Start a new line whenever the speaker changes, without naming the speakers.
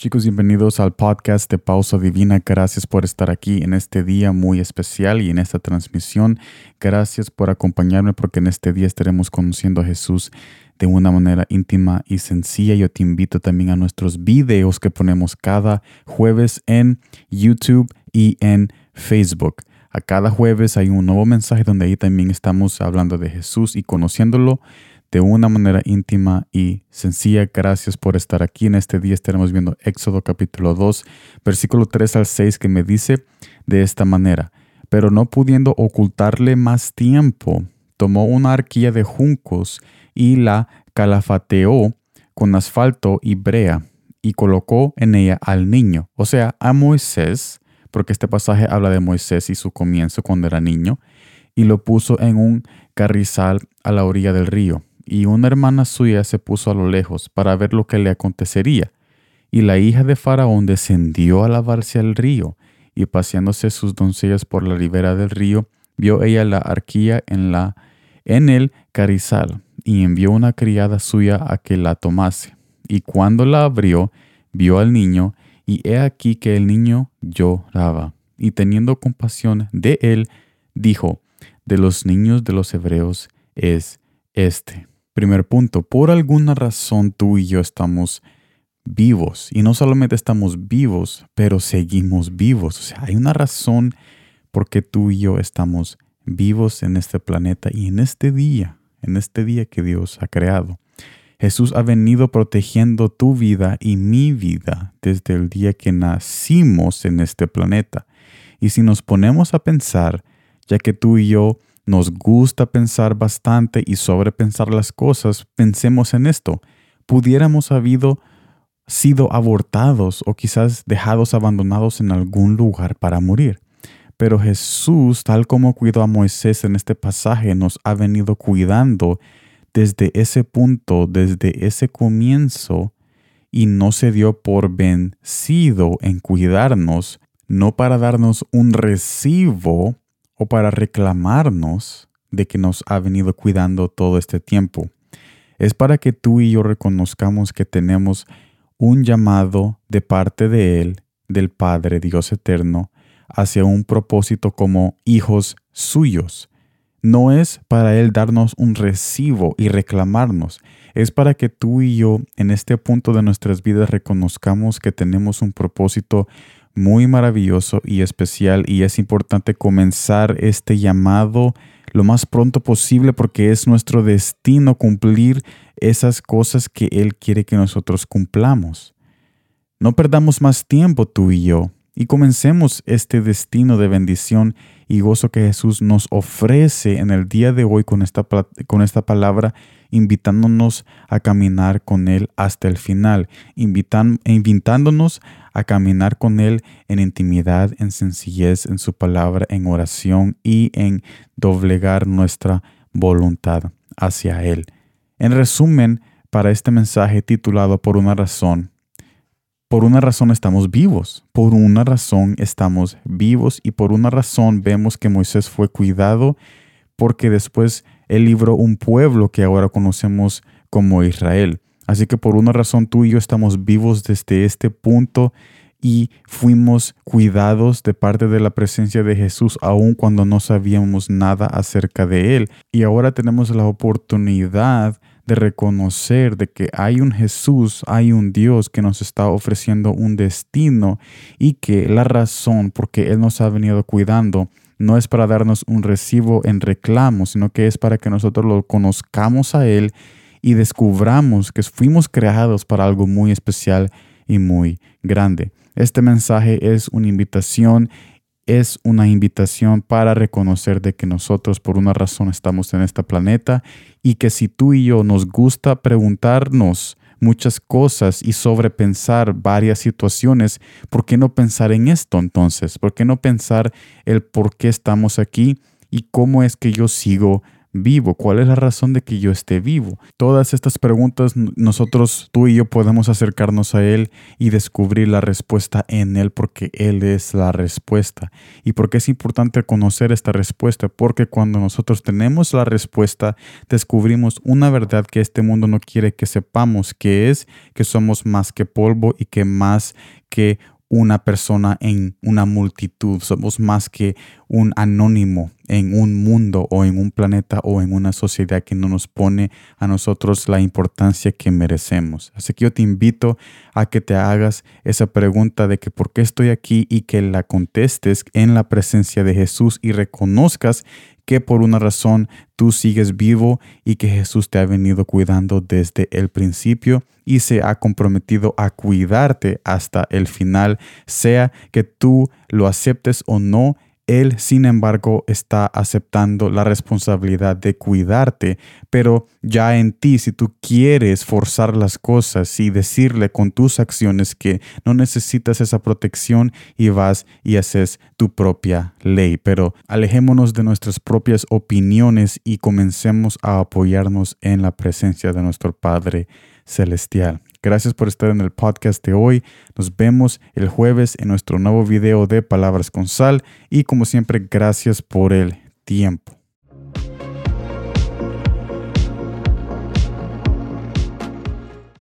Chicos, bienvenidos al podcast de Pausa Divina. Gracias por estar aquí en este día muy especial y en esta transmisión. Gracias por acompañarme porque en este día estaremos conociendo a Jesús de una manera íntima y sencilla. Yo te invito también a nuestros videos que ponemos cada jueves en YouTube y en Facebook. A cada jueves hay un nuevo mensaje donde ahí también estamos hablando de Jesús y conociéndolo de una manera íntima y sencilla. Gracias por estar aquí. En este día estaremos viendo Éxodo capítulo 2, versículo 3 al 6, que me dice de esta manera, pero no pudiendo ocultarle más tiempo, tomó una arquilla de juncos y la calafateó con asfalto y brea y colocó en ella al niño, o sea, a Moisés, porque este pasaje habla de Moisés y su comienzo cuando era niño, y lo puso en un carrizal a la orilla del río y una hermana suya se puso a lo lejos para ver lo que le acontecería. Y la hija de Faraón descendió a lavarse al río, y paseándose sus doncellas por la ribera del río, vio ella la arquilla en, la, en el carizal, y envió una criada suya a que la tomase. Y cuando la abrió, vio al niño, y he aquí que el niño lloraba. Y teniendo compasión de él, dijo, de los niños de los hebreos es este. Primer punto, por alguna razón tú y yo estamos vivos y no solamente estamos vivos, pero seguimos vivos. O sea, hay una razón por qué tú y yo estamos vivos en este planeta y en este día, en este día que Dios ha creado. Jesús ha venido protegiendo tu vida y mi vida desde el día que nacimos en este planeta. Y si nos ponemos a pensar, ya que tú y yo nos gusta pensar bastante y sobrepensar las cosas, pensemos en esto. Pudiéramos habido sido abortados o quizás dejados abandonados en algún lugar para morir. Pero Jesús, tal como cuidó a Moisés en este pasaje, nos ha venido cuidando desde ese punto, desde ese comienzo, y no se dio por vencido en cuidarnos, no para darnos un recibo o para reclamarnos de que nos ha venido cuidando todo este tiempo. Es para que tú y yo reconozcamos que tenemos un llamado de parte de Él, del Padre Dios Eterno, hacia un propósito como hijos suyos. No es para Él darnos un recibo y reclamarnos, es para que tú y yo en este punto de nuestras vidas reconozcamos que tenemos un propósito muy maravilloso y especial y es importante comenzar este llamado lo más pronto posible porque es nuestro destino cumplir esas cosas que Él quiere que nosotros cumplamos. No perdamos más tiempo tú y yo y comencemos este destino de bendición y gozo que Jesús nos ofrece en el día de hoy con esta, con esta palabra, invitándonos a caminar con Él hasta el final, invitan, invitándonos a caminar con Él en intimidad, en sencillez, en su palabra, en oración y en doblegar nuestra voluntad hacia Él. En resumen, para este mensaje titulado Por una razón, por una razón estamos vivos, por una razón estamos vivos y por una razón vemos que Moisés fue cuidado porque después él libró un pueblo que ahora conocemos como Israel. Así que por una razón tú y yo estamos vivos desde este punto y fuimos cuidados de parte de la presencia de Jesús aun cuando no sabíamos nada acerca de Él. Y ahora tenemos la oportunidad de reconocer de que hay un Jesús, hay un Dios que nos está ofreciendo un destino y que la razón por que Él nos ha venido cuidando no es para darnos un recibo en reclamo, sino que es para que nosotros lo conozcamos a Él y descubramos que fuimos creados para algo muy especial y muy grande. Este mensaje es una invitación es una invitación para reconocer de que nosotros por una razón estamos en este planeta y que si tú y yo nos gusta preguntarnos muchas cosas y sobrepensar varias situaciones, ¿por qué no pensar en esto entonces? ¿Por qué no pensar el por qué estamos aquí y cómo es que yo sigo vivo? ¿Cuál es la razón de que yo esté vivo? Todas estas preguntas nosotros, tú y yo podemos acercarnos a Él y descubrir la respuesta en Él porque Él es la respuesta. ¿Y por qué es importante conocer esta respuesta? Porque cuando nosotros tenemos la respuesta, descubrimos una verdad que este mundo no quiere que sepamos, que es que somos más que polvo y que más que una persona en una multitud, somos más que un anónimo en un mundo o en un planeta o en una sociedad que no nos pone a nosotros la importancia que merecemos. Así que yo te invito a que te hagas esa pregunta de que por qué estoy aquí y que la contestes en la presencia de Jesús y reconozcas que por una razón tú sigues vivo y que Jesús te ha venido cuidando desde el principio y se ha comprometido a cuidarte hasta el final, sea que tú lo aceptes o no él, sin embargo, está aceptando la responsabilidad de cuidarte, pero ya en ti, si tú quieres forzar las cosas y decirle con tus acciones que no necesitas esa protección y vas y haces tu propia ley. Pero alejémonos de nuestras propias opiniones y comencemos a apoyarnos en la presencia de nuestro Padre Celestial. Gracias por estar en el podcast de hoy. Nos vemos el jueves en nuestro nuevo video de Palabras con Sal y como siempre, gracias por el tiempo.